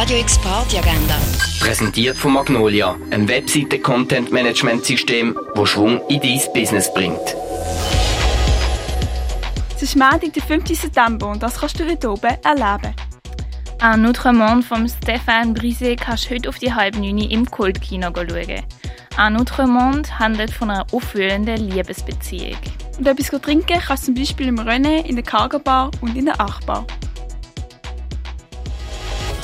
Radio X Party Agenda. Präsentiert von Magnolia, einem Webseite-Content-Management-System, das Schwung in dein Business bringt. Es ist Montag, der 5. September und das kannst du heute oben erleben. Ein Autre Monde von Stéphane Brisé kannst du heute auf die halbe neun im Kultkino schauen. Ein Autre Monde handelt von einer aufwühlenden Liebesbeziehung. Und etwas trinken kannst du zum Beispiel im René, in der Cargo Bar und in der Achbar.